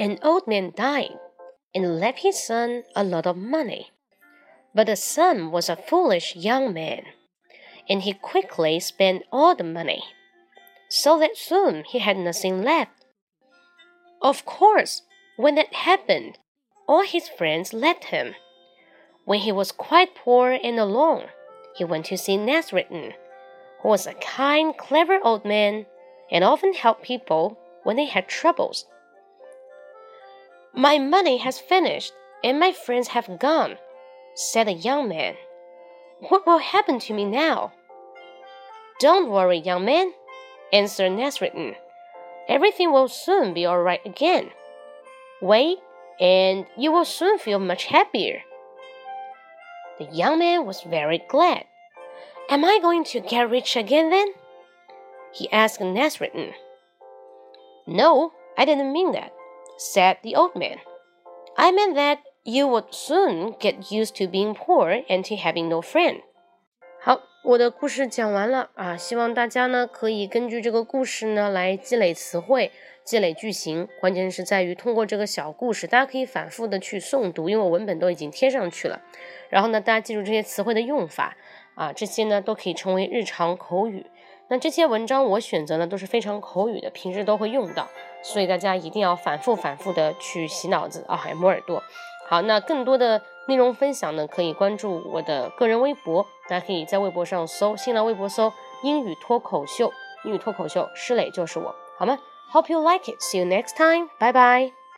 An old man died and left his son a lot of money. But the son was a foolish young man, and he quickly spent all the money, so that soon he had nothing left. Of course, when that happened, all his friends left him. When he was quite poor and alone, he went to see Nasreddin, who was a kind, clever old man and often helped people when they had troubles. My money has finished, and my friends have gone, said the young man. What will happen to me now? Don't worry, young man, answered Nasreddin. Everything will soon be all right again. Wait, and you will soon feel much happier. The young man was very glad. Am I going to get rich again then? He asked Nasreddin. No, I didn't mean that, said the old man. I meant that you would soon get used to being poor and to having no friend. 好，我的故事讲完了啊，希望大家呢可以根据这个故事呢来积累词汇。积累句型，关键是在于通过这个小故事，大家可以反复的去诵读，因为我文本都已经贴上去了。然后呢，大家记住这些词汇的用法啊，这些呢都可以成为日常口语。那这些文章我选择呢都是非常口语的，平时都会用到，所以大家一定要反复反复的去洗脑子啊，还磨耳朵。好，那更多的内容分享呢，可以关注我的个人微博，大家可以在微博上搜新浪微博搜英语脱口秀，英语脱口秀，施磊就是我，好吗？Hope you like it. See you next time. Bye bye.